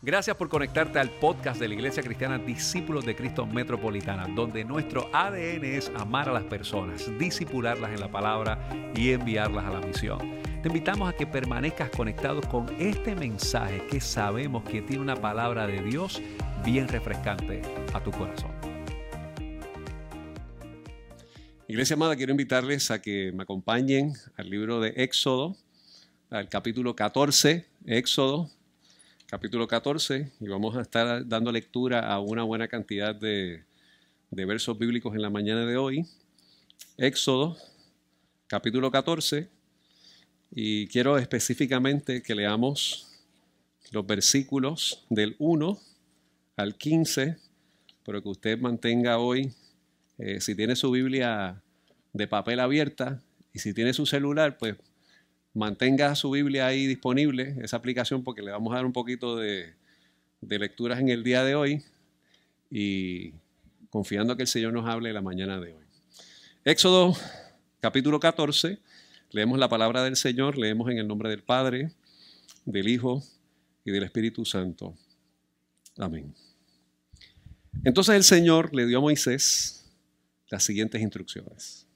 Gracias por conectarte al podcast de la Iglesia Cristiana Discípulos de Cristo Metropolitana, donde nuestro ADN es amar a las personas, disipularlas en la palabra y enviarlas a la misión. Te invitamos a que permanezcas conectado con este mensaje que sabemos que tiene una palabra de Dios bien refrescante a tu corazón. Iglesia amada, quiero invitarles a que me acompañen al libro de Éxodo, al capítulo 14, Éxodo, capítulo 14 y vamos a estar dando lectura a una buena cantidad de, versos bíblicos en la mañana de hoy. Éxodo, capítulo 14, y quiero específicamente que leamos los versículos del 1 al 15, pero que usted mantenga hoy, eh, si tiene su Biblia de papel abierta y si tiene su celular, pues mantenga su Biblia ahí disponible, esa aplicación, porque le vamos a dar un poquito de, lecturas en el día de hoy y confiando que el Señor nos hable la mañana de hoy. Éxodo capítulo 14, leemos la palabra del Señor, leemos en el nombre del Padre, del Hijo y del Espíritu Santo. Amén. Entonces el Señor le dio a Moisés las siguientes instrucciones.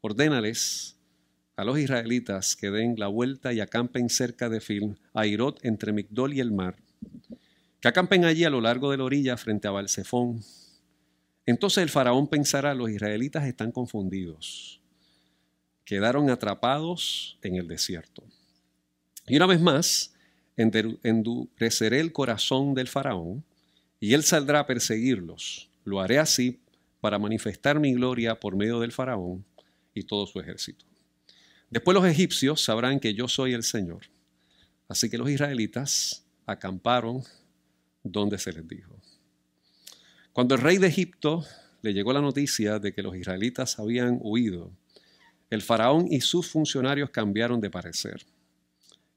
Ordénales a los israelitas que den la vuelta y acampen cerca de Fil, Airot, entre Migdol y el mar, que acampen allí a lo largo de la orilla frente a Balsefón. Entonces el faraón pensará, los israelitas están confundidos, quedaron atrapados en el desierto. Y una vez más, endureceré el corazón del faraón, y él saldrá a perseguirlos. Lo haré así para manifestar mi gloria por medio del faraón y todo su ejército. Después los egipcios sabrán que yo soy el Señor. Así que los israelitas acamparon donde se les dijo. Cuando el rey de Egipto le llegó la noticia de que los israelitas habían huido, el faraón y sus funcionarios cambiaron de parecer.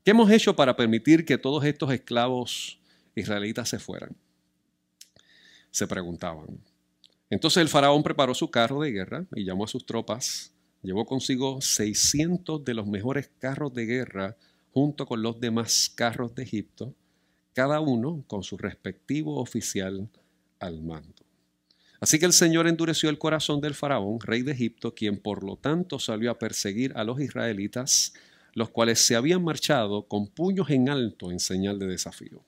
¿Qué hemos hecho para permitir que todos estos esclavos israelitas se fueran? Se preguntaban. Entonces el faraón preparó su carro de guerra y llamó a sus tropas Llevó consigo 600 de los mejores carros de guerra junto con los demás carros de Egipto, cada uno con su respectivo oficial al mando. Así que el Señor endureció el corazón del faraón, rey de Egipto, quien por lo tanto salió a perseguir a los israelitas, los cuales se habían marchado con puños en alto en señal de desafío.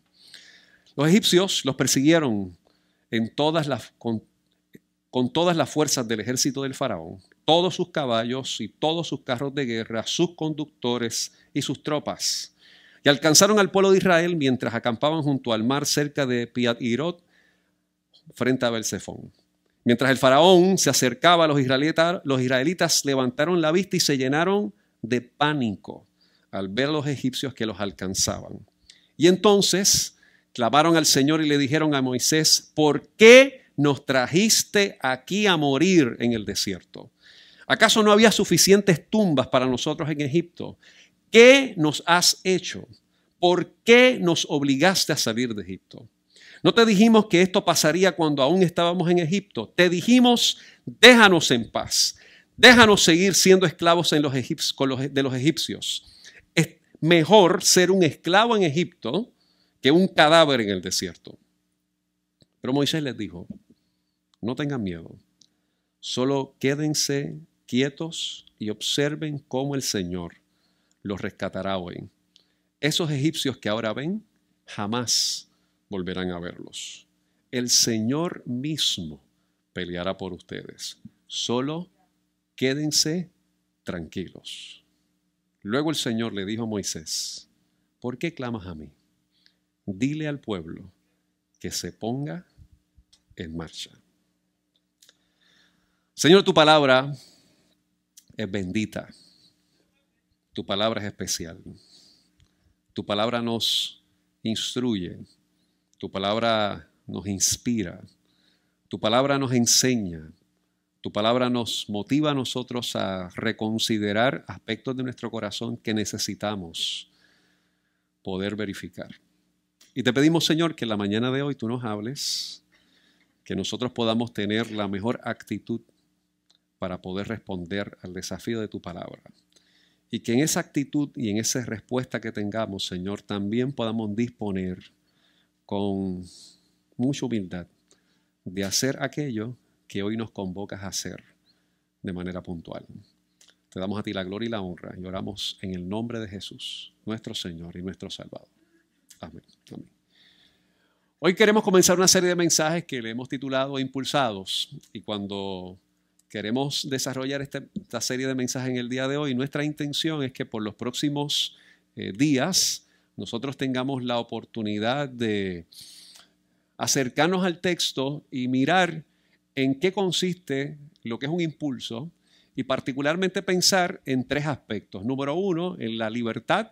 Los egipcios los persiguieron en todas las, con, con todas las fuerzas del ejército del faraón, todos sus caballos y todos sus carros de guerra, sus conductores y sus tropas. Y alcanzaron al pueblo de Israel mientras acampaban junto al mar cerca de Piat Irot, frente a Belzefón. Mientras el faraón se acercaba a los israelitas, los israelitas levantaron la vista y se llenaron de pánico al ver a los egipcios que los alcanzaban. Y entonces clamaron al Señor y le dijeron a Moisés, ¿por qué nos trajiste aquí a morir en el desierto? ¿Acaso no había suficientes tumbas para nosotros en Egipto? ¿Qué nos has hecho? ¿Por qué nos obligaste a salir de Egipto? ¿No te dijimos que esto pasaría cuando aún estábamos en Egipto? Te dijimos, déjanos en paz, déjanos seguir siendo esclavos los de los egipcios. Es mejor ser un esclavo en Egipto que un cadáver en el desierto. Pero Moisés les dijo, no tengan miedo, solo quédense quietos y observen cómo el Señor los rescatará hoy. Esos egipcios que ahora ven, jamás volverán a verlos. El Señor mismo peleará por ustedes. Solo quédense tranquilos. Luego el Señor le dijo a Moisés, ¿por qué clamas a mí? Dile al pueblo que se ponga en marcha. Señor, tu palabra es bendita. Tu palabra es especial. Tu palabra nos instruye. Tu palabra nos inspira. Tu palabra nos enseña. Tu palabra nos motiva a nosotros a reconsiderar aspectos de nuestro corazón que necesitamos poder verificar. Y te pedimos, Señor, que en la mañana de hoy tú nos hables, que nosotros podamos tener la mejor actitud para poder responder al desafío de tu palabra. Y que en esa actitud y en esa respuesta que tengamos, Señor, también podamos disponer con mucha humildad de hacer aquello que hoy nos convocas a hacer de manera puntual. Te damos a ti la gloria y la honra y oramos en el nombre de Jesús, nuestro Señor y nuestro Salvador. Amén. Hoy queremos comenzar una serie de mensajes que le hemos titulado Impulsados y cuando queremos desarrollar este, esta serie de mensajes en el día de hoy, nuestra intención es que por los próximos eh, días nosotros tengamos la oportunidad de acercarnos al texto y mirar en qué consiste lo que es un impulso y particularmente pensar en tres aspectos. Número uno, en la libertad.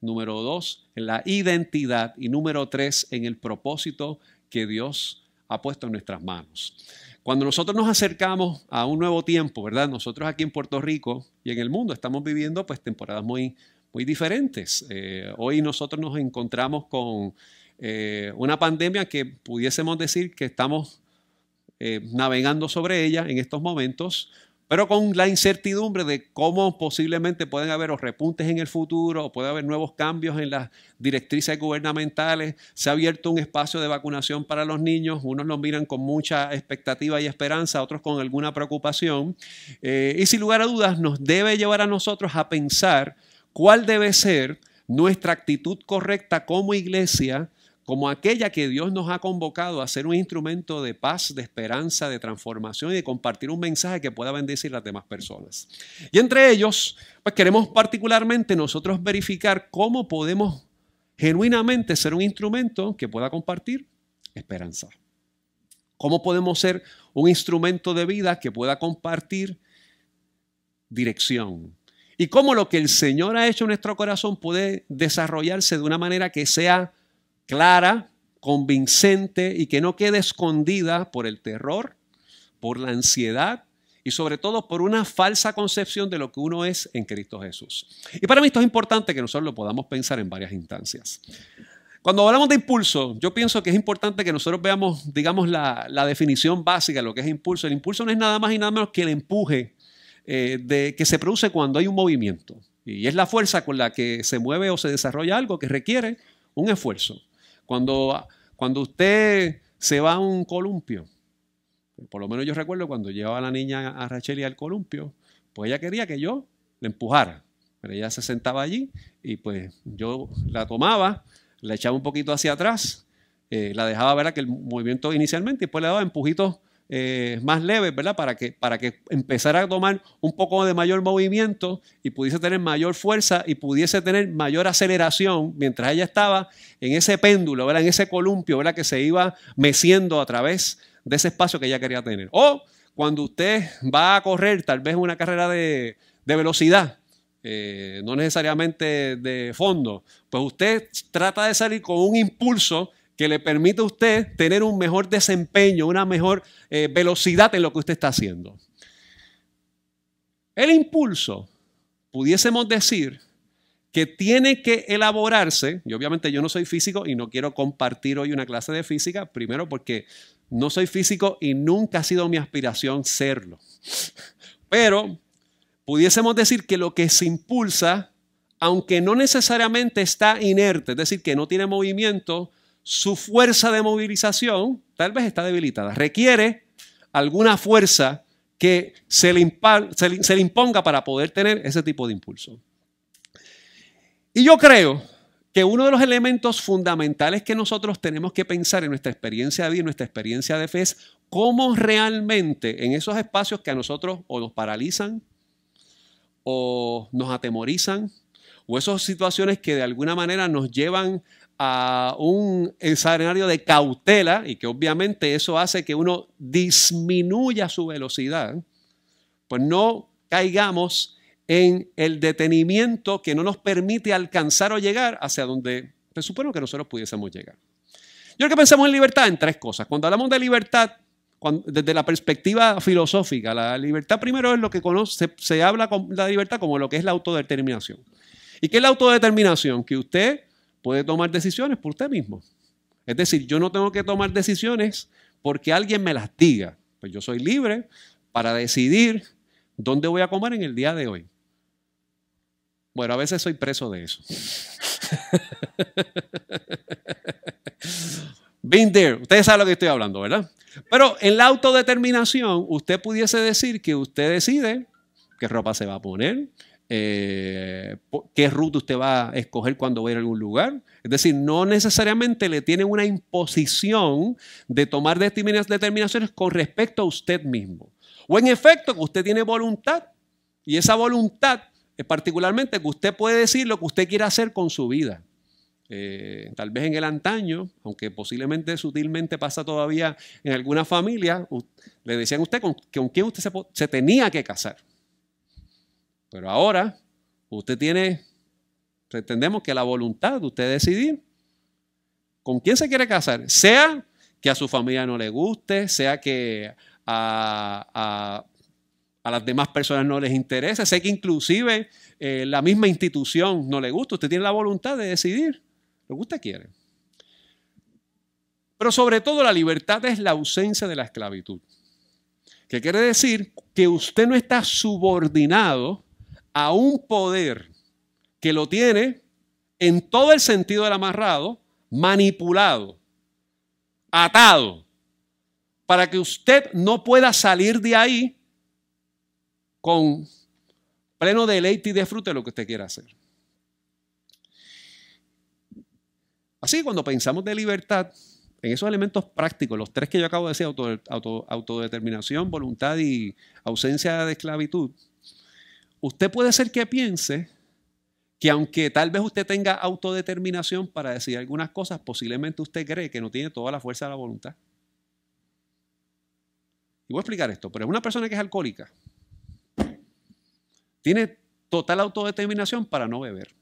Número dos, en la identidad. Y número tres, en el propósito que Dios ha puesto en nuestras manos. Cuando nosotros nos acercamos a un nuevo tiempo, ¿verdad? Nosotros aquí en Puerto Rico y en el mundo estamos viviendo pues temporadas muy, muy diferentes. Eh, hoy nosotros nos encontramos con eh, una pandemia que pudiésemos decir que estamos eh, navegando sobre ella en estos momentos, pero con la incertidumbre de cómo posiblemente pueden haber repuntes en el futuro o puede haber nuevos cambios en las directrices gubernamentales. Se ha abierto un espacio de vacunación para los niños, unos lo miran con mucha expectativa y esperanza, otros con alguna preocupación. Eh, y sin lugar a dudas nos debe llevar a nosotros a pensar cuál debe ser nuestra actitud correcta como iglesia como aquella que Dios nos ha convocado a ser un instrumento de paz, de esperanza, de transformación y de compartir un mensaje que pueda bendecir a las demás personas. Y entre ellos, pues queremos particularmente nosotros verificar cómo podemos genuinamente ser un instrumento que pueda compartir esperanza. ¿Cómo podemos ser un instrumento de vida que pueda compartir dirección? Y cómo lo que el Señor ha hecho en nuestro corazón puede desarrollarse de una manera que sea clara, convincente y que no quede escondida por el terror, por la ansiedad y sobre todo por una falsa concepción de lo que uno es en Cristo Jesús. Y para mí esto es importante que nosotros lo podamos pensar en varias instancias. Cuando hablamos de impulso, yo pienso que es importante que nosotros veamos, digamos, la, definición básica de lo que es impulso. El impulso no es nada más y nada menos que el empuje eh, de, que se produce cuando hay un movimiento. Y es la fuerza con la que se mueve o se desarrolla algo que requiere un esfuerzo. Cuando, cuando usted se va a un columpio, por lo menos yo recuerdo cuando llevaba a la niña a Rachel al columpio, pues ella quería que yo le empujara. Pero ella se sentaba allí y pues yo la tomaba, la echaba un poquito hacia atrás, eh, la dejaba ver que el movimiento inicialmente y después le daba empujitos eh, más leves, ¿verdad? Para que, para que empezara a tomar un poco de mayor movimiento y pudiese tener mayor fuerza y pudiese tener mayor aceleración mientras ella estaba en ese péndulo, ¿verdad? En ese columpio, ¿verdad? Que se iba meciendo a través de ese espacio que ella quería tener. O cuando usted va a correr, tal vez una carrera de, velocidad, eh, no necesariamente de fondo, pues usted trata de salir con un impulso que le permite a usted tener un mejor desempeño, una mejor eh, velocidad en lo que usted está haciendo. El impulso, pudiésemos decir, que tiene que elaborarse, y obviamente yo no soy físico y no quiero compartir hoy una clase de física, primero porque no soy físico y nunca ha sido mi aspiración serlo. Pero pudiésemos decir que lo que se impulsa, aunque no necesariamente está inerte, es decir, que no tiene movimiento, su fuerza de movilización tal vez está debilitada. Requiere alguna fuerza que se le, imponga para poder tener ese tipo de impulso. Y yo creo que uno de los elementos fundamentales que nosotros tenemos que pensar en nuestra experiencia de vida, en nuestra experiencia de fe, es cómo realmente en esos espacios que a nosotros o nos paralizan o nos atemorizan, o esas situaciones que de alguna manera nos llevan a un escenario de cautela y que obviamente eso hace que uno disminuya su velocidad, pues no caigamos en el detenimiento que no nos permite alcanzar o llegar hacia donde se supone que nosotros pudiésemos llegar. Yo creo que pensamos en libertad en tres cosas. Cuando hablamos de libertad, desde la perspectiva filosófica, la libertad primero es lo que conoce, se habla con la libertad como lo que es la autodeterminación. ¿Y qué es la autodeterminación? Que usted puede tomar decisiones por usted mismo. Es decir, yo no tengo que tomar decisiones porque alguien me las diga. Pues yo soy libre para decidir dónde voy a comer en el día de hoy. Bueno, a veces soy preso de eso. Been there. Ustedes saben lo que estoy hablando, ¿verdad? Pero en la autodeterminación, usted pudiese decir que usted decide qué ropa se va a poner, eh, qué ruta usted va a escoger cuando va a algún lugar. Es decir, no necesariamente le tiene una imposición de tomar determinaciones con respecto a usted mismo. O en efecto, que usted tiene voluntad y esa voluntad es particularmente que usted puede decir lo que usted quiere hacer con su vida. Eh, tal vez en el antaño, aunque posiblemente sutilmente pasa todavía en alguna familia, le decían a usted con, con quién usted se tenía que casar. Pero ahora usted tiene, entendemos que la voluntad de usted decidir con quién se quiere casar, sea que a su familia no le guste, sea que a, las demás personas no les interese, sea que inclusive eh, la misma institución no le gusta, usted tiene la voluntad de decidir lo que usted quiere. Pero sobre todo la libertad es la ausencia de la esclavitud. ¿Qué quiere decir? Que usted no está subordinado a un poder que lo tiene en todo el sentido del amarrado, manipulado, atado, para que usted no pueda salir de ahí con pleno deleite y disfrute de lo que usted quiera hacer. Así, cuando pensamos de libertad, en esos elementos prácticos, los tres que yo acabo de decir, autodeterminación, voluntad y ausencia de esclavitud, usted puede ser que piense que aunque tal vez usted tenga autodeterminación para decir algunas cosas, posiblemente usted cree que no tiene toda la fuerza de la voluntad. Y voy a explicar esto, pero es una persona que es alcohólica. Tiene total autodeterminación para no beber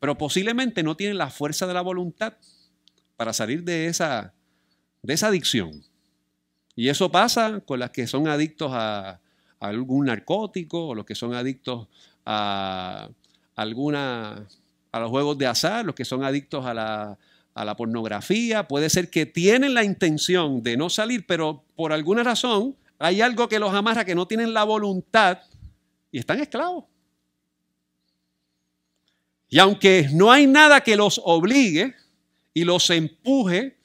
pero posiblemente no tienen la fuerza de la voluntad para salir de esa, de esa adicción. Y eso pasa con las que son adictos a, algún narcótico o los que son adictos a, alguna, a los juegos de azar, los que son adictos a la, a la pornografía. Puede ser que tienen la intención de no salir, pero por alguna razón hay algo que los amarra, que no tienen la voluntad y están esclavos. Y aunque no hay nada que los obligue y los empuje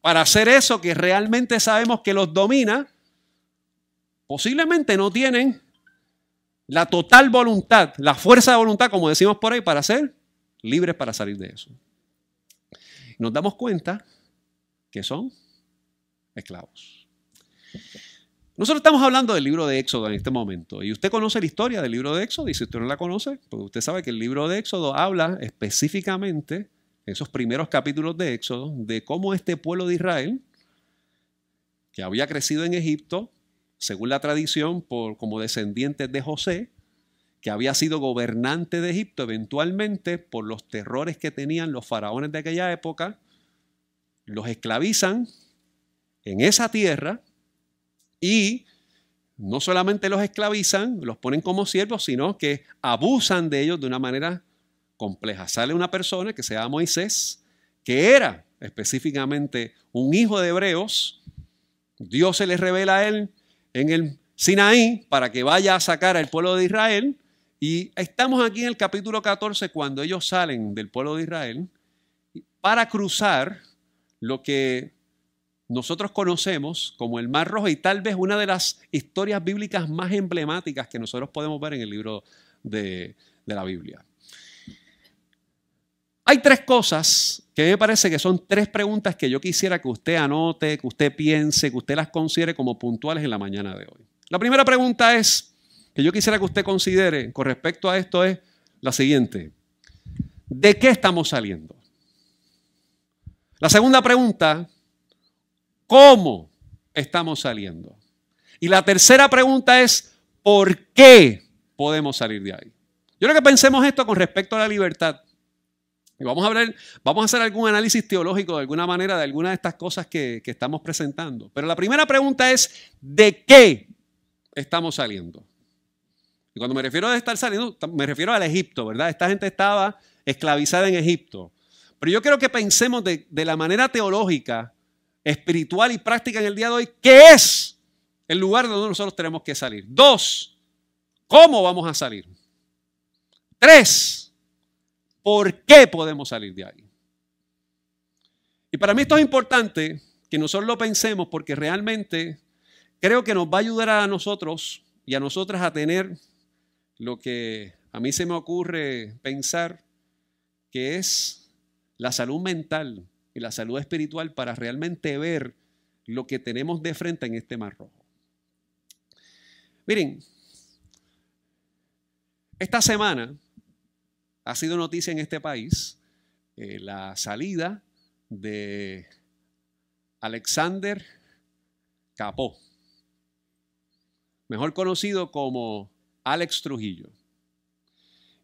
para hacer eso que realmente sabemos que los domina, posiblemente no tienen la total voluntad, la fuerza de voluntad, como decimos por ahí, para ser libres para salir de eso. Nos damos cuenta que son esclavos. Nosotros estamos hablando del libro de Éxodo en este momento y usted conoce la historia del libro de Éxodo y si usted no la conoce, pues usted sabe que el libro de Éxodo habla específicamente, en esos primeros capítulos de Éxodo, de cómo este pueblo de Israel, que había crecido en Egipto, según la tradición, por, como descendientes de José, que había sido gobernante de Egipto eventualmente por los terrores que tenían los faraones de aquella época, los esclavizan en esa tierra y no solamente los esclavizan, los ponen como siervos, sino que abusan de ellos de una manera compleja. Sale una persona que se llama Moisés, que era específicamente un hijo de hebreos. Dios se le revela a él en el Sinaí para que vaya a sacar al pueblo de Israel. Y estamos aquí en el capítulo 14 cuando ellos salen del pueblo de Israel para cruzar lo que nosotros conocemos como el Mar Rojo y tal vez una de las historias bíblicas más emblemáticas que nosotros podemos ver en el libro de, la Biblia. Hay tres cosas que me parece que son tres preguntas que yo quisiera que usted anote, que usted piense, que usted las considere como puntuales en la mañana de hoy. La primera pregunta es, que yo quisiera que usted considere con respecto a esto es la siguiente. ¿De qué estamos saliendo? La segunda pregunta ¿Cómo estamos saliendo? Y la tercera pregunta es, ¿por qué podemos salir de ahí? Yo creo que pensemos esto con respecto a la libertad. Y vamos a hablar, vamos a hacer algún análisis teológico de alguna manera de alguna de estas cosas que, que estamos presentando. Pero la primera pregunta es, ¿de qué estamos saliendo? Y cuando me refiero a estar saliendo, me refiero al Egipto, ¿verdad? Esta gente estaba esclavizada en Egipto. Pero yo quiero que pensemos de, de la manera teológica espiritual y práctica en el día de hoy, ¿qué es el lugar donde nosotros tenemos que salir? Dos, ¿cómo vamos a salir? Tres, ¿por qué podemos salir de ahí? Y para mí esto es importante que nosotros lo pensemos porque realmente creo que nos va a ayudar a nosotros y a nosotras a tener lo que a mí se me ocurre pensar que es la salud mental y la salud espiritual para realmente ver lo que tenemos de frente en este mar rojo. Miren, esta semana ha sido noticia en este país eh, la salida de Alexander Capó, mejor conocido como Alex Trujillo.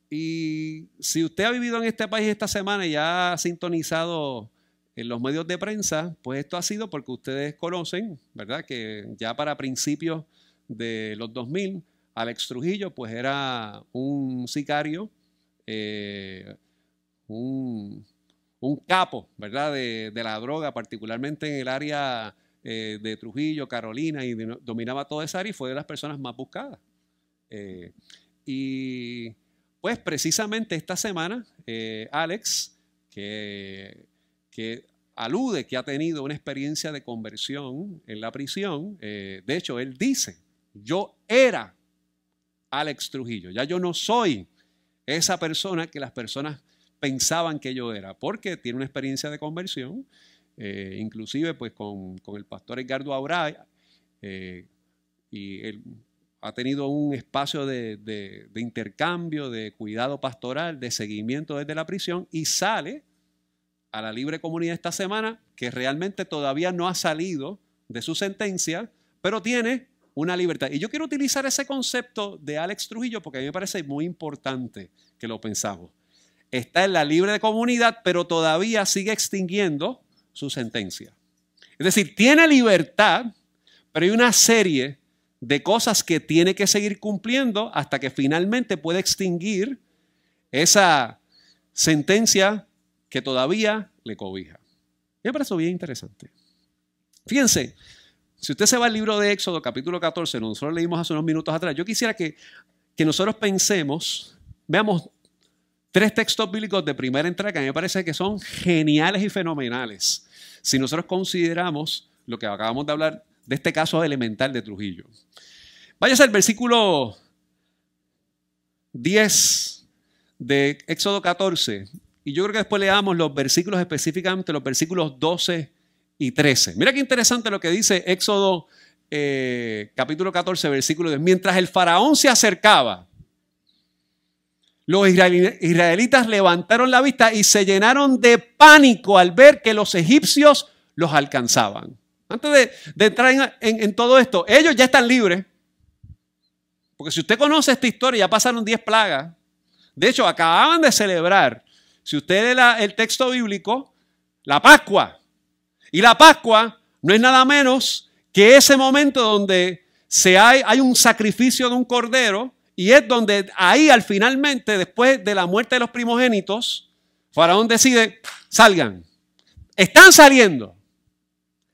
Y si usted ha vivido en este país esta semana y ha sintonizado en los medios de prensa, pues esto ha sido porque ustedes conocen, ¿verdad? Que ya para principios de los 2000, Alex Trujillo pues era un sicario, eh, un, capo, ¿verdad? De, la droga, particularmente en el área eh, de Trujillo, Carolina, y dominaba toda esa área y fue de las personas más buscadas. Eh, y pues precisamente esta semana, Alex, que que alude que ha tenido una experiencia de conversión en la prisión. De hecho, él dice, yo era Alex Trujillo, ya yo no soy esa persona que las personas pensaban que yo era, porque tiene una experiencia de conversión, eh, inclusive pues con, el pastor Edgardo Auray, eh, y él ha tenido un espacio de, de intercambio, de cuidado pastoral, de seguimiento desde la prisión, y sale a la libre comunidad esta semana, que realmente todavía no ha salido de su sentencia, pero tiene una libertad. Y yo quiero utilizar ese concepto de Alex Trujillo porque a mí me parece muy importante que lo pensamos. Está en la libre comunidad, pero todavía sigue extinguiendo su sentencia. Es decir, tiene libertad, pero hay una serie de cosas que tiene que seguir cumpliendo hasta que finalmente puede extinguir esa sentencia que todavía le cobija. Me parece bien interesante. Fíjense, si usted se va al libro de Éxodo, capítulo 14, nosotros leímos hace unos minutos atrás, yo quisiera que, que nosotros pensemos, veamos tres textos bíblicos de primera entrega que me parece que son geniales y fenomenales. Si nosotros consideramos lo que acabamos de hablar de este caso elemental de Trujillo. Váyase al versículo 10 de Éxodo 14 y yo creo que después leamos los versículos específicamente, los versículos 12 y 13. Mira qué interesante lo que dice Éxodo eh, capítulo 14, versículo 10. Mientras el faraón se acercaba, los israelitas levantaron la vista y se llenaron de pánico al ver que los egipcios los alcanzaban. Antes de, entrar en, todo esto, ellos ya están libres. Porque si usted conoce esta historia, ya pasaron 10 plagas. De hecho, acababan de celebrar si usted lee el texto bíblico, la Pascua. Y la Pascua no es nada menos que ese momento donde se hay, hay un sacrificio de un cordero y es donde ahí al finalmente, después de la muerte de los primogénitos, Faraón decide, salgan. Están saliendo.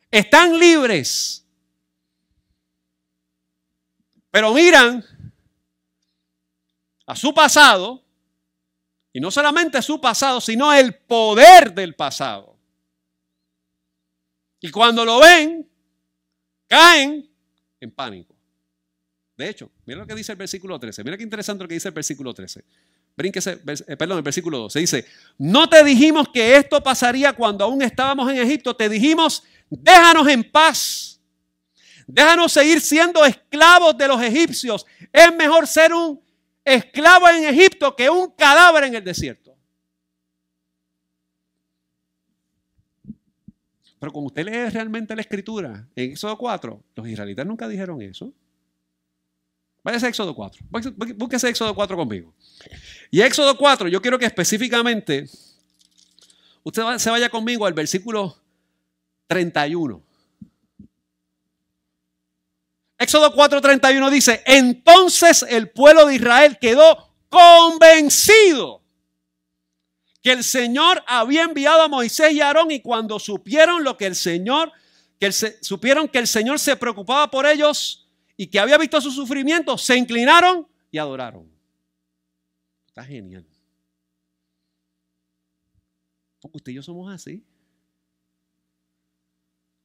Están libres. Pero miran a su pasado y no solamente su pasado, sino el poder del pasado. Y cuando lo ven, caen en pánico. De hecho, mira lo que dice el versículo 13. Mira qué interesante lo que dice el versículo 13. Brínquese, eh, perdón, el versículo 12. Dice, no te dijimos que esto pasaría cuando aún estábamos en Egipto. Te dijimos, déjanos en paz. Déjanos seguir siendo esclavos de los egipcios. Es mejor ser un esclavo en Egipto que un cadáver en el desierto. Pero como usted lee realmente la escritura, en Éxodo 4, los israelitas nunca dijeron eso. Váyase a Éxodo 4. Búsquese Éxodo 4 conmigo. Y Éxodo 4, yo quiero que específicamente usted se vaya conmigo al versículo 31. Éxodo 4:31 dice, entonces el pueblo de Israel quedó convencido que el Señor había enviado a Moisés y a Aarón y cuando supieron lo que el Señor, que supieron que el Señor se preocupaba por ellos y que había visto su sufrimiento, se inclinaron y adoraron. Está genial. Porque usted y yo somos así.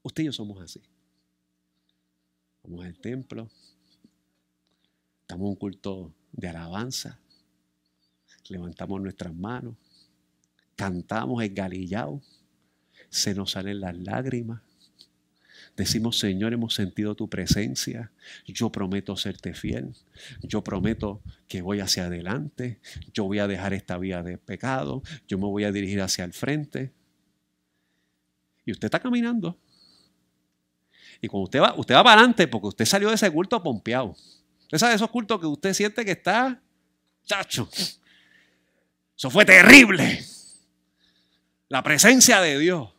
Usted y yo somos así. Vamos al templo, estamos en un culto de alabanza, levantamos nuestras manos, cantamos el galillao, se nos salen las lágrimas. Decimos, Señor, hemos sentido tu presencia. Yo prometo serte fiel. Yo prometo que voy hacia adelante. Yo voy a dejar esta vía de pecado. Yo me voy a dirigir hacia el frente. Y usted está caminando. Y cuando usted va, usted va para adelante porque usted salió de ese culto pompeado. Usted sabe esos cultos que usted siente que está, chacho. Eso fue terrible. La presencia de Dios.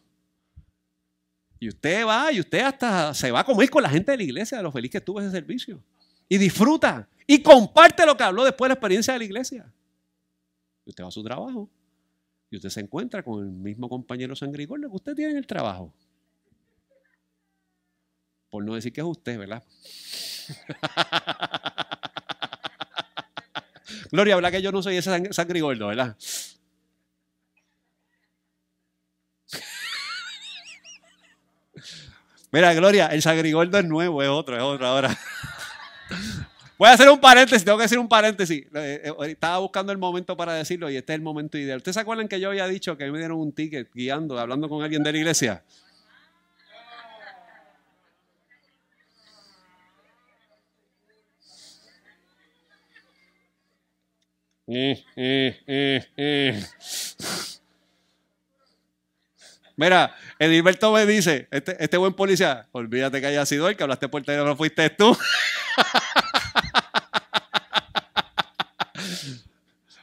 Y usted va y usted hasta se va a comer con la gente de la iglesia de lo feliz que estuvo ese servicio. Y disfruta. Y comparte lo que habló después de la experiencia de la iglesia. Y usted va a su trabajo. Y usted se encuentra con el mismo compañero sangrigordo que usted tiene en el trabajo. Por no decir que es usted, ¿verdad? Gloria, habla que yo no soy ese sangrigordo, ¿verdad? Mira, Gloria, el sagrigordo es nuevo, es otro, es otro ahora. Voy a hacer un paréntesis, tengo que hacer un paréntesis. Eh, eh, estaba buscando el momento para decirlo y este es el momento ideal. ¿Ustedes se acuerdan que yo había dicho que me dieron un ticket guiando, hablando con alguien de la iglesia? Eh, eh, Mira, Edilberto me dice, este, este, buen policía, olvídate que haya sido él, que hablaste por teléfono, fuiste tú.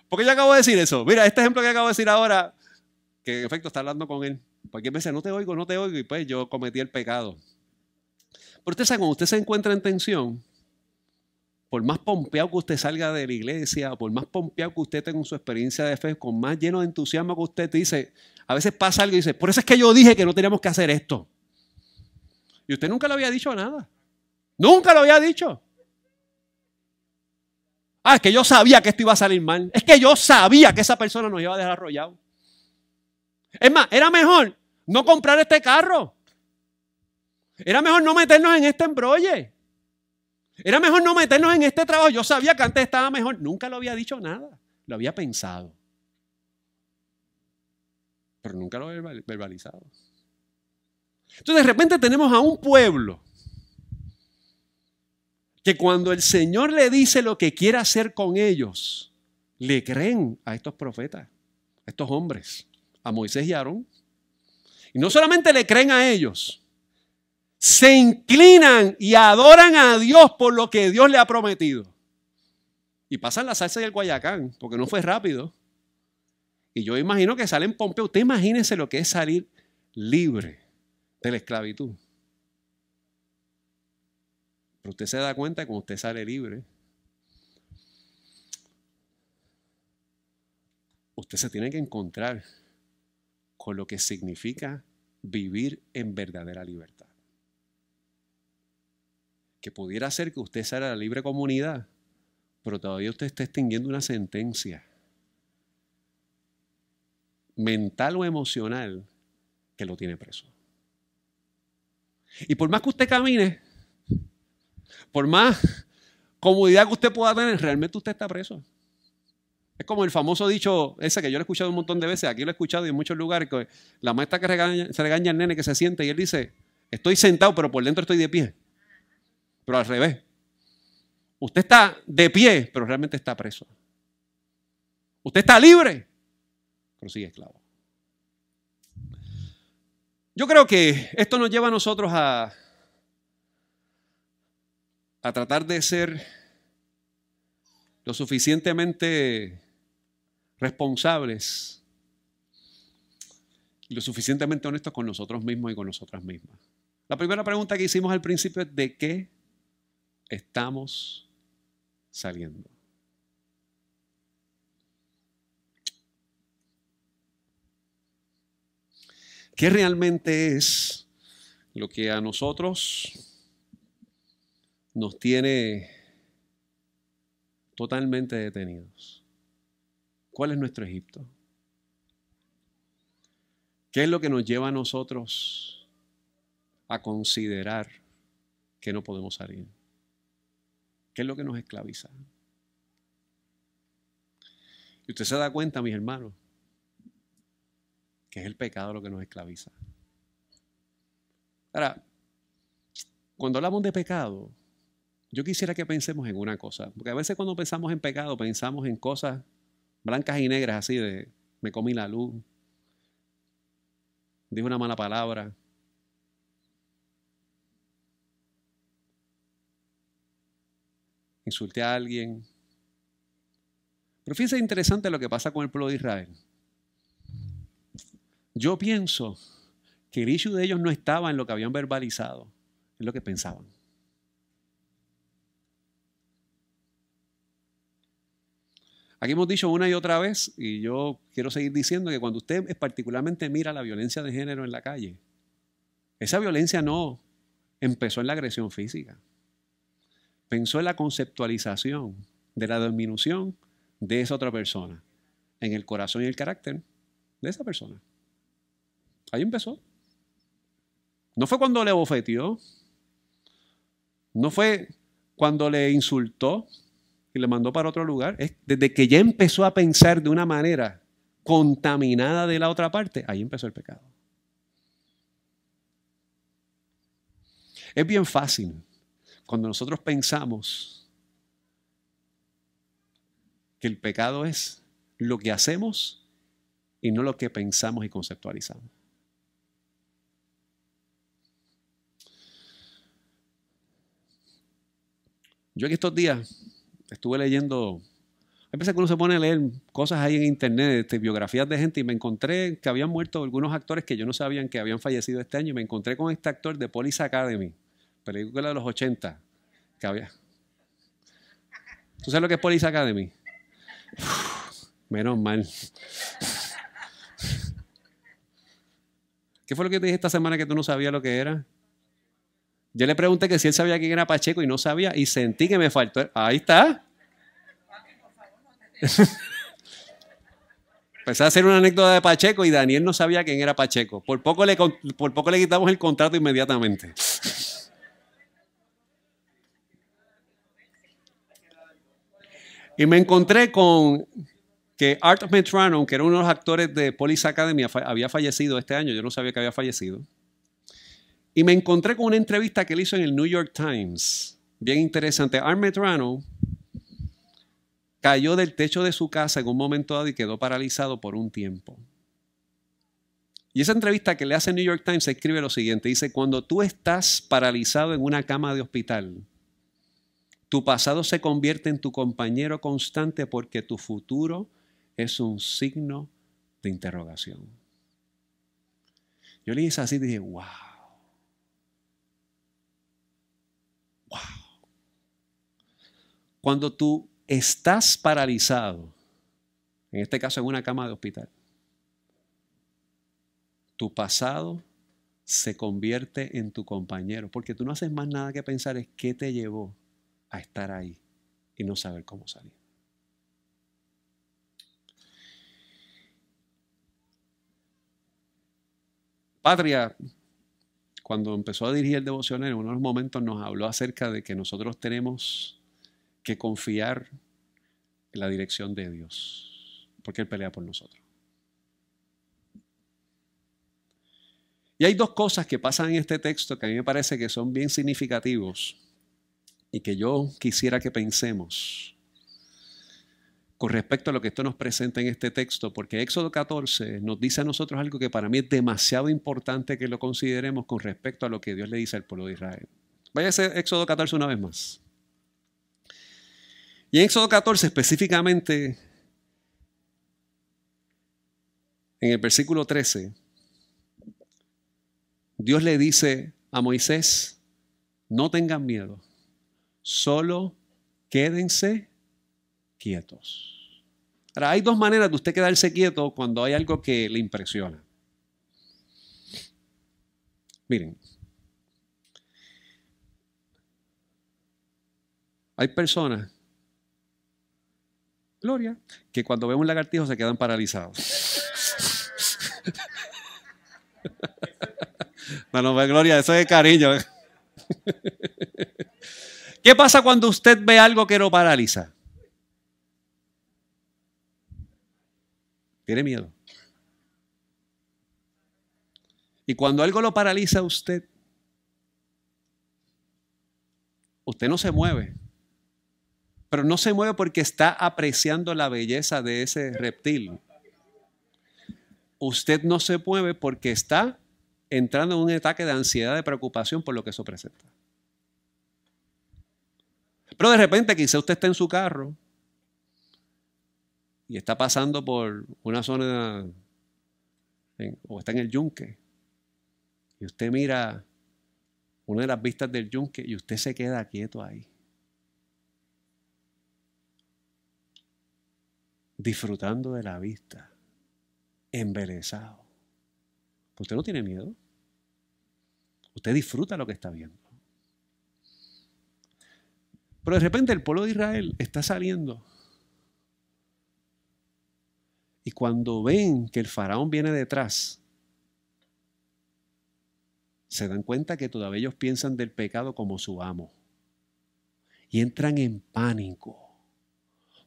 ¿Por qué yo acabo de decir eso? Mira, este ejemplo que acabo de decir ahora, que en efecto está hablando con él. Porque me dice, no te oigo, no te oigo, y pues yo cometí el pecado. Pero usted sabe, cuando usted se encuentra en tensión, por más pompeado que usted salga de la iglesia, por más pompeado que usted tenga su experiencia de fe, con más lleno de entusiasmo que usted dice, a veces pasa algo y dice, por eso es que yo dije que no teníamos que hacer esto. Y usted nunca le había dicho nada. Nunca lo había dicho. Ah, es que yo sabía que esto iba a salir mal. Es que yo sabía que esa persona nos iba a dejar. Es más, era mejor no comprar este carro. Era mejor no meternos en este embrolle. Era mejor no meternos en este trabajo. Yo sabía que antes estaba mejor. Nunca lo había dicho nada. Lo había pensado pero nunca lo he verbalizado. Entonces de repente tenemos a un pueblo que cuando el Señor le dice lo que quiere hacer con ellos, le creen a estos profetas, a estos hombres, a Moisés y a Aarón. Y no solamente le creen a ellos, se inclinan y adoran a Dios por lo que Dios le ha prometido. Y pasan la salsa y el guayacán, porque no fue rápido. Y yo imagino que salen Pompeo. Usted imagínese lo que es salir libre de la esclavitud. Pero usted se da cuenta que cuando usted sale libre, usted se tiene que encontrar con lo que significa vivir en verdadera libertad. Que pudiera ser que usted sea la libre comunidad, pero todavía usted está extinguiendo una sentencia mental o emocional que lo tiene preso. Y por más que usted camine, por más comodidad que usted pueda tener, realmente usted está preso. Es como el famoso dicho ese que yo lo he escuchado un montón de veces, aquí lo he escuchado y en muchos lugares, que la maestra que regaña, se regaña al nene que se siente y él dice, estoy sentado, pero por dentro estoy de pie. Pero al revés. Usted está de pie, pero realmente está preso. Usted está libre, pero sigue esclavo. Yo creo que esto nos lleva a nosotros a, a tratar de ser lo suficientemente responsables y lo suficientemente honestos con nosotros mismos y con nosotras mismas. La primera pregunta que hicimos al principio es ¿de qué estamos saliendo? ¿Qué realmente es lo que a nosotros nos tiene totalmente detenidos? ¿Cuál es nuestro Egipto? ¿Qué es lo que nos lleva a nosotros a considerar que no podemos salir. ¿Qué es lo que nos esclaviza? Y usted se da cuenta, mis hermanos, que es el pecado lo que nos esclaviza. Ahora, cuando hablamos de pecado, yo quisiera que pensemos en una cosa, porque a veces cuando pensamos en pecado pensamos en cosas blancas y negras así de me comí la luz, dije una mala palabra, insulté a alguien. Pero fíjense interesante lo que pasa con el pueblo de Israel. Yo pienso que el issue de ellos no estaba en lo que habían verbalizado, en lo que pensaban. Aquí hemos dicho una y otra vez, y yo quiero seguir diciendo que cuando usted particularmente mira la violencia de género en la calle, esa violencia no empezó en la agresión física pensó en la conceptualización de la disminución de esa otra persona, en el corazón y el carácter de esa persona. Ahí empezó. No fue cuando le bofeteó, no fue cuando le insultó y le mandó para otro lugar, es desde que ya empezó a pensar de una manera contaminada de la otra parte, ahí empezó el pecado. Es bien fácil cuando nosotros pensamos que el pecado es lo que hacemos y no lo que pensamos y conceptualizamos. Yo en estos días estuve leyendo, a veces que uno se pone a leer cosas ahí en internet, este, biografías de gente, y me encontré que habían muerto algunos actores que yo no sabía que habían fallecido este año, y me encontré con este actor de Police Academy película de los 80 que había. ¿Tú sabes lo que es Police Academy? menos mal. ¿Qué fue lo que te dije esta semana que tú no sabías lo que era? Yo le pregunté que si él sabía quién era Pacheco y no sabía y sentí que me faltó. Ahí está. Empecé a hacer una anécdota de Pacheco y Daniel no sabía quién era Pacheco. Por poco le, por poco le quitamos el contrato inmediatamente. Y me encontré con que Art Metrano, que era uno de los actores de Police Academy, había fallecido este año. Yo no sabía que había fallecido. Y me encontré con una entrevista que él hizo en el New York Times. Bien interesante. Art Metrano cayó del techo de su casa en un momento dado y quedó paralizado por un tiempo. Y esa entrevista que le hace el New York Times escribe lo siguiente. Dice, cuando tú estás paralizado en una cama de hospital, tu pasado se convierte en tu compañero constante porque tu futuro es un signo de interrogación. Yo le hice así y dije, wow. Wow. Cuando tú estás paralizado, en este caso en una cama de hospital, tu pasado se convierte en tu compañero, porque tú no haces más nada que pensar es qué te llevó a estar ahí y no saber cómo salir. Patria, cuando empezó a dirigir el devocional, en unos momentos nos habló acerca de que nosotros tenemos que confiar en la dirección de Dios, porque Él pelea por nosotros. Y hay dos cosas que pasan en este texto que a mí me parece que son bien significativos y que yo quisiera que pensemos con respecto a lo que esto nos presenta en este texto, porque Éxodo 14 nos dice a nosotros algo que para mí es demasiado importante que lo consideremos con respecto a lo que Dios le dice al pueblo de Israel. Vaya a Éxodo 14 una vez más. Y en Éxodo 14 específicamente, en el versículo 13, Dios le dice a Moisés, no tengan miedo, Solo quédense quietos. Ahora, hay dos maneras de usted quedarse quieto cuando hay algo que le impresiona. Miren, hay personas, Gloria, que cuando ven un lagartijo se quedan paralizados. No, no, Gloria, eso es cariño. ¿Qué pasa cuando usted ve algo que lo paraliza? Tiene miedo. Y cuando algo lo paraliza a usted, usted no se mueve. Pero no se mueve porque está apreciando la belleza de ese reptil. Usted no se mueve porque está entrando en un ataque de ansiedad, de preocupación por lo que eso presenta. Pero de repente quizá usted está en su carro y está pasando por una zona o está en el yunque y usted mira una de las vistas del yunque y usted se queda quieto ahí. Disfrutando de la vista, embelesado. Usted no tiene miedo. Usted disfruta lo que está viendo. Pero de repente el pueblo de Israel está saliendo. Y cuando ven que el faraón viene detrás, se dan cuenta que todavía ellos piensan del pecado como su amo. Y entran en pánico.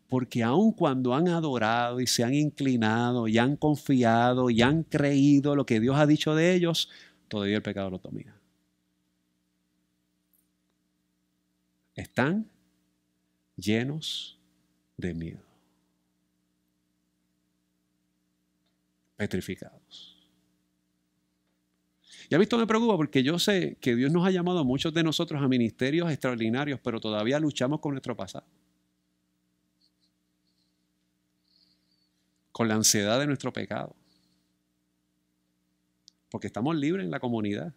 Porque aun cuando han adorado y se han inclinado y han confiado y han creído lo que Dios ha dicho de ellos, todavía el pecado lo domina. Están llenos de miedo. Petrificados. Y ha visto me preocupa porque yo sé que Dios nos ha llamado a muchos de nosotros a ministerios extraordinarios, pero todavía luchamos con nuestro pasado. Con la ansiedad de nuestro pecado. Porque estamos libres en la comunidad.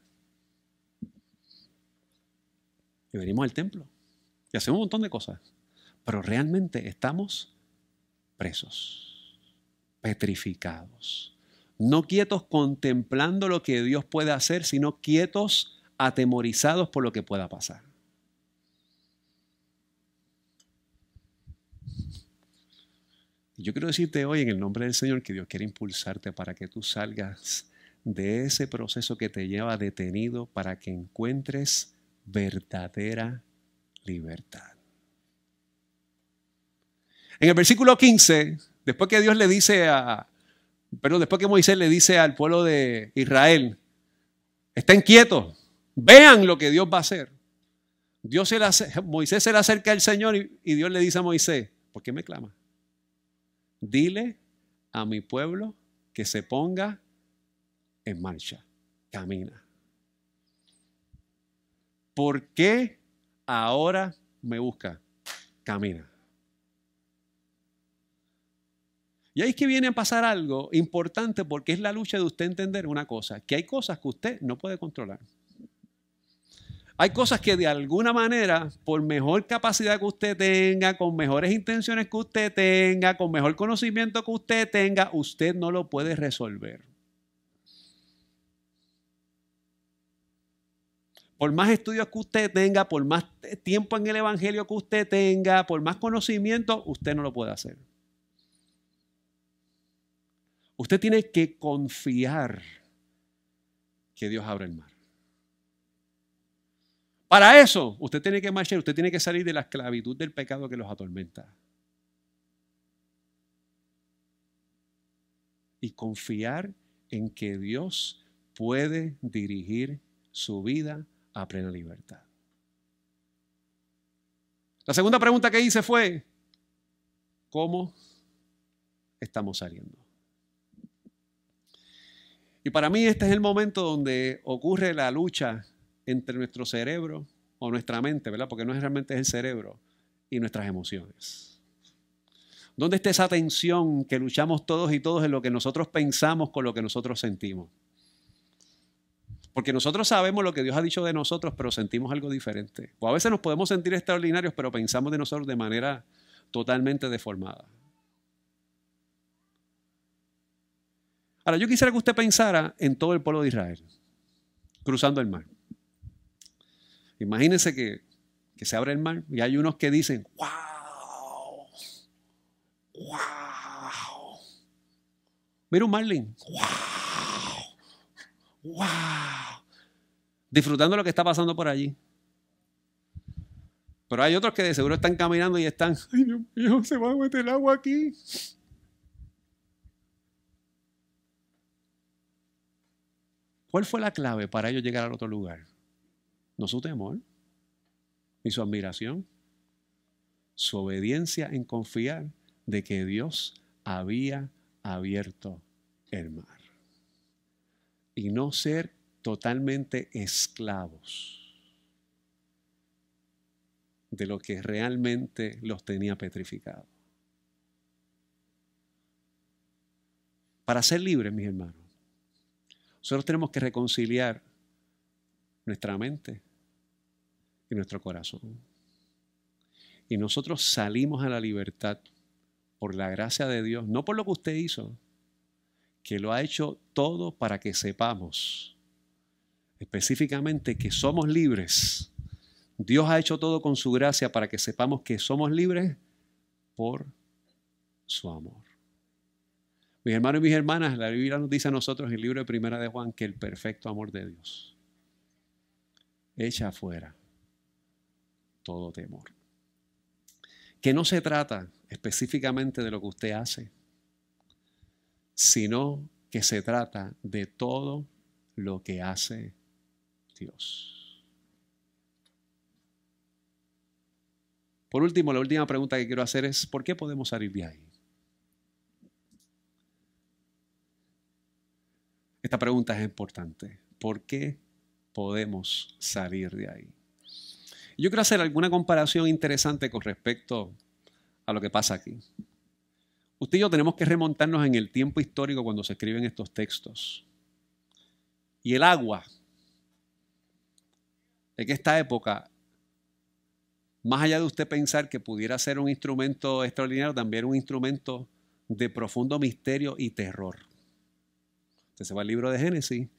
Y venimos al templo. Y hacemos un montón de cosas. Pero realmente estamos presos, petrificados no quietos contemplando lo que Dios puede hacer, sino quietos, atemorizados por lo que pueda pasar. Yo quiero decirte hoy en el nombre del Señor que Dios quiere impulsarte para que tú salgas de ese proceso que te lleva detenido para que encuentres verdadera libertad. En el versículo 15, después que Dios le dice a, pero después que Moisés le dice al pueblo de Israel, estén quietos, vean lo que Dios va a hacer. Dios se Moisés se le acerca al Señor y, y Dios le dice a Moisés, ¿por qué me clama? Dile a mi pueblo que se ponga en marcha, camina. ¿Por qué ahora me busca? Camina. Y ahí es que viene a pasar algo importante porque es la lucha de usted entender una cosa, que hay cosas que usted no puede controlar. Hay cosas que de alguna manera, por mejor capacidad que usted tenga, con mejores intenciones que usted tenga, con mejor conocimiento que usted tenga, usted no lo puede resolver. Por más estudios que usted tenga, por más tiempo en el Evangelio que usted tenga, por más conocimiento, usted no lo puede hacer. Usted tiene que confiar que Dios abre el mar. Para eso, usted tiene que marchar, usted tiene que salir de la esclavitud del pecado que los atormenta. Y confiar en que Dios puede dirigir su vida a plena libertad. La segunda pregunta que hice fue, ¿cómo estamos saliendo? Y para mí este es el momento donde ocurre la lucha entre nuestro cerebro o nuestra mente, ¿verdad? Porque no es realmente el cerebro y nuestras emociones. ¿Dónde está esa tensión que luchamos todos y todos en lo que nosotros pensamos con lo que nosotros sentimos? Porque nosotros sabemos lo que Dios ha dicho de nosotros, pero sentimos algo diferente. O a veces nos podemos sentir extraordinarios, pero pensamos de nosotros de manera totalmente deformada. Ahora, yo quisiera que usted pensara en todo el pueblo de Israel, cruzando el mar. Imagínense que, se abre el mar y hay unos que dicen, wow, wow. Mira un marlin, wow, wow. disfrutando lo que está pasando por allí. Pero hay otros que de seguro están caminando y están, ay Dios mío, se va a meter el agua aquí. ¿Cuál fue la clave para ellos llegar al otro lugar? No su temor, ni su admiración, su obediencia en confiar de que Dios había abierto el mar. Y no ser totalmente esclavos de lo que realmente los tenía petrificados. Para ser libres, mis hermanos, nosotros tenemos que reconciliar nuestra mente y nuestro corazón. Y nosotros salimos a la libertad por la gracia de Dios, no por lo que usted hizo, que lo ha hecho todo para que sepamos específicamente que somos libres. Dios ha hecho todo con su gracia para que sepamos que somos libres por su amor. Mis hermanos y mis hermanas, la Biblia nos dice a nosotros en el libro de Primera de Juan que el perfecto amor de Dios echa afuera todo temor. Que no se trata específicamente de lo que usted hace, sino que se trata de todo lo que hace Dios. Por último, la última pregunta que quiero hacer es, ¿por qué podemos salir de ahí? Esta pregunta es importante. ¿Por qué podemos salir de ahí? Yo quiero hacer alguna comparación interesante con respecto a lo que pasa aquí. Usted y yo tenemos que remontarnos en el tiempo histórico cuando se escriben estos textos. Y el agua, en esta época, más allá de usted pensar que pudiera ser un instrumento extraordinario, también un instrumento de profundo misterio y terror. Usted se va al libro de Génesis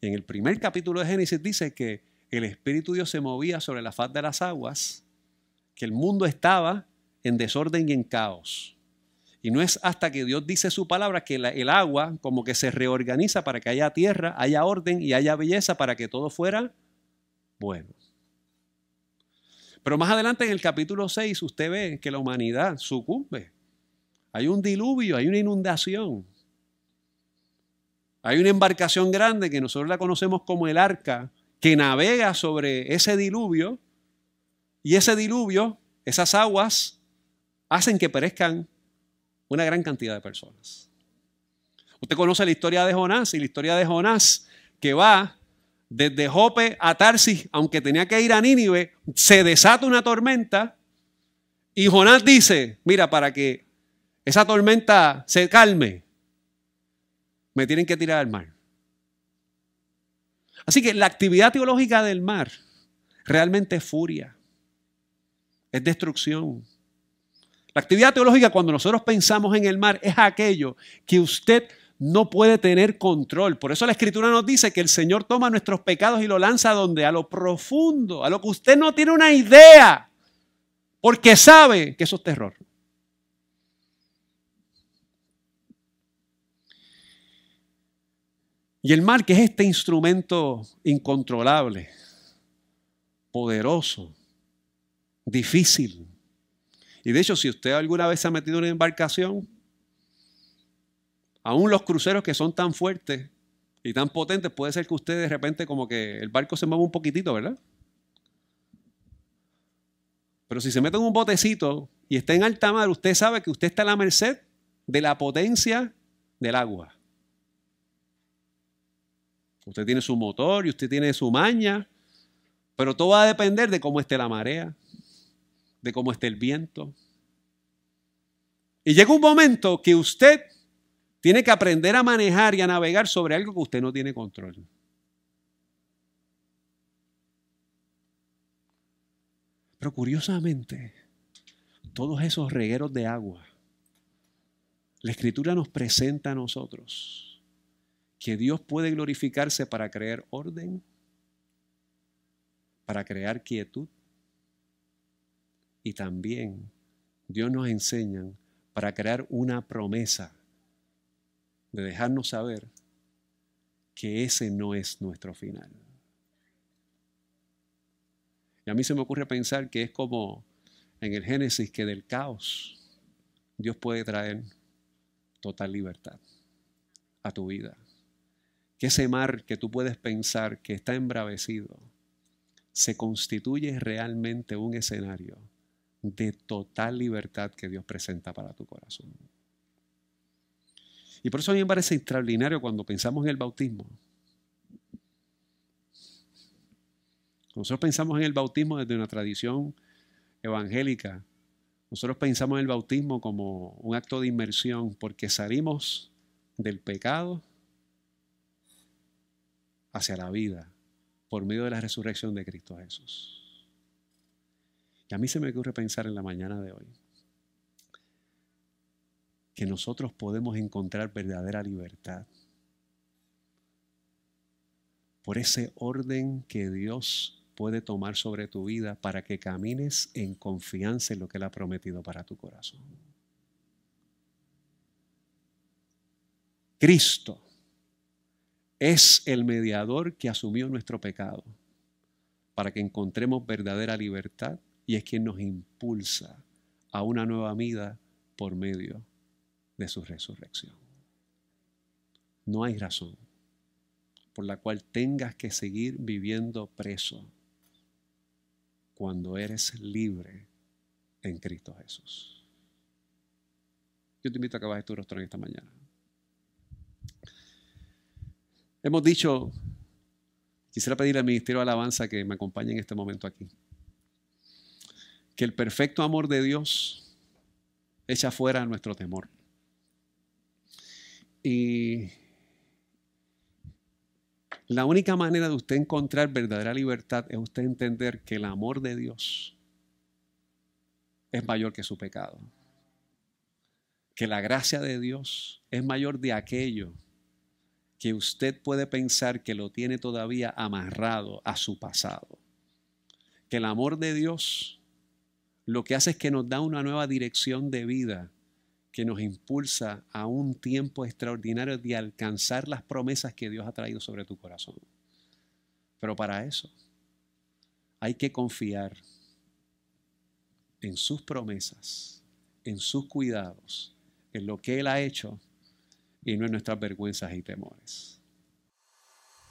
y en el primer capítulo de Génesis dice que el Espíritu Dios se movía sobre la faz de las aguas, que el mundo estaba en desorden y en caos. Y no es hasta que Dios dice su palabra que el agua como que se reorganiza para que haya tierra, haya orden y haya belleza para que todo fuera bueno. Pero más adelante en el capítulo 6 usted ve que la humanidad sucumbe. Hay un diluvio, hay una inundación. Hay una embarcación grande que nosotros la conocemos como el arca, que navega sobre ese diluvio. Y ese diluvio, esas aguas, hacen que perezcan una gran cantidad de personas. Usted conoce la historia de Jonás y la historia de Jonás que va desde Jope a Tarsis, aunque tenía que ir a Nínive, se desata una tormenta y Jonás dice, mira, para que esa tormenta se calme, me tienen que tirar al mar. Así que la actividad teológica del mar realmente es furia, es destrucción. La actividad teológica cuando nosotros pensamos en el mar es aquello que usted no puede tener control. Por eso la escritura nos dice que el Señor toma nuestros pecados y lo lanza a donde? A lo profundo, a lo que usted no tiene una idea, porque sabe que eso es terror. Y el mar, que es este instrumento incontrolable, poderoso, difícil. Y de hecho, si usted alguna vez se ha metido en una embarcación, aún los cruceros que son tan fuertes y tan potentes, puede ser que usted de repente como que el barco se mueva un poquitito, ¿verdad? Pero si se mete en un botecito y está en alta mar, usted sabe que usted está a la merced de la potencia del agua. Usted tiene su motor y usted tiene su maña, pero todo va a depender de cómo esté la marea, de cómo esté el viento. Y llega un momento que usted tiene que aprender a manejar y a navegar sobre algo que usted no tiene control. Pero curiosamente, todos esos regueros de agua, la escritura nos presenta a nosotros que Dios puede glorificarse para crear orden, para crear quietud. Y también Dios nos enseña para crear una promesa de dejarnos saber que ese no es nuestro final. Y a mí se me ocurre pensar que es como en el Génesis que del caos Dios puede traer total libertad a tu vida. Que ese mar que tú puedes pensar que está embravecido se constituye realmente un escenario de total libertad que Dios presenta para tu corazón. Y por eso a mí me parece extraordinario cuando pensamos en el bautismo. Nosotros pensamos en el bautismo desde una tradición evangélica. Nosotros pensamos en el bautismo como un acto de inmersión porque salimos del pecado hacia la vida por medio de la resurrección de Cristo Jesús. Y a mí se me ocurre pensar en la mañana de hoy que nosotros podemos encontrar verdadera libertad por ese orden que Dios puede tomar sobre tu vida para que camines en confianza en lo que Él ha prometido para tu corazón. Cristo es el mediador que asumió nuestro pecado para que encontremos verdadera libertad y es quien nos impulsa a una nueva vida por medio de su resurrección. No hay razón por la cual tengas que seguir viviendo preso cuando eres libre en Cristo Jesús. Yo te invito a que bajes tu rostro en esta mañana. Hemos dicho, quisiera pedir al Ministerio de Alabanza que me acompañe en este momento aquí, que el perfecto amor de Dios echa fuera nuestro temor. Y la única manera de usted encontrar verdadera libertad es usted entender que el amor de Dios es mayor que su pecado. Que la gracia de Dios es mayor de aquello que usted puede pensar que lo tiene todavía amarrado a su pasado. Que el amor de Dios lo que hace es que nos da una nueva dirección de vida que nos impulsa a un tiempo extraordinario de alcanzar las promesas que Dios ha traído sobre tu corazón. Pero para eso hay que confiar en sus promesas, en sus cuidados, en lo que Él ha hecho y no en nuestras vergüenzas y temores.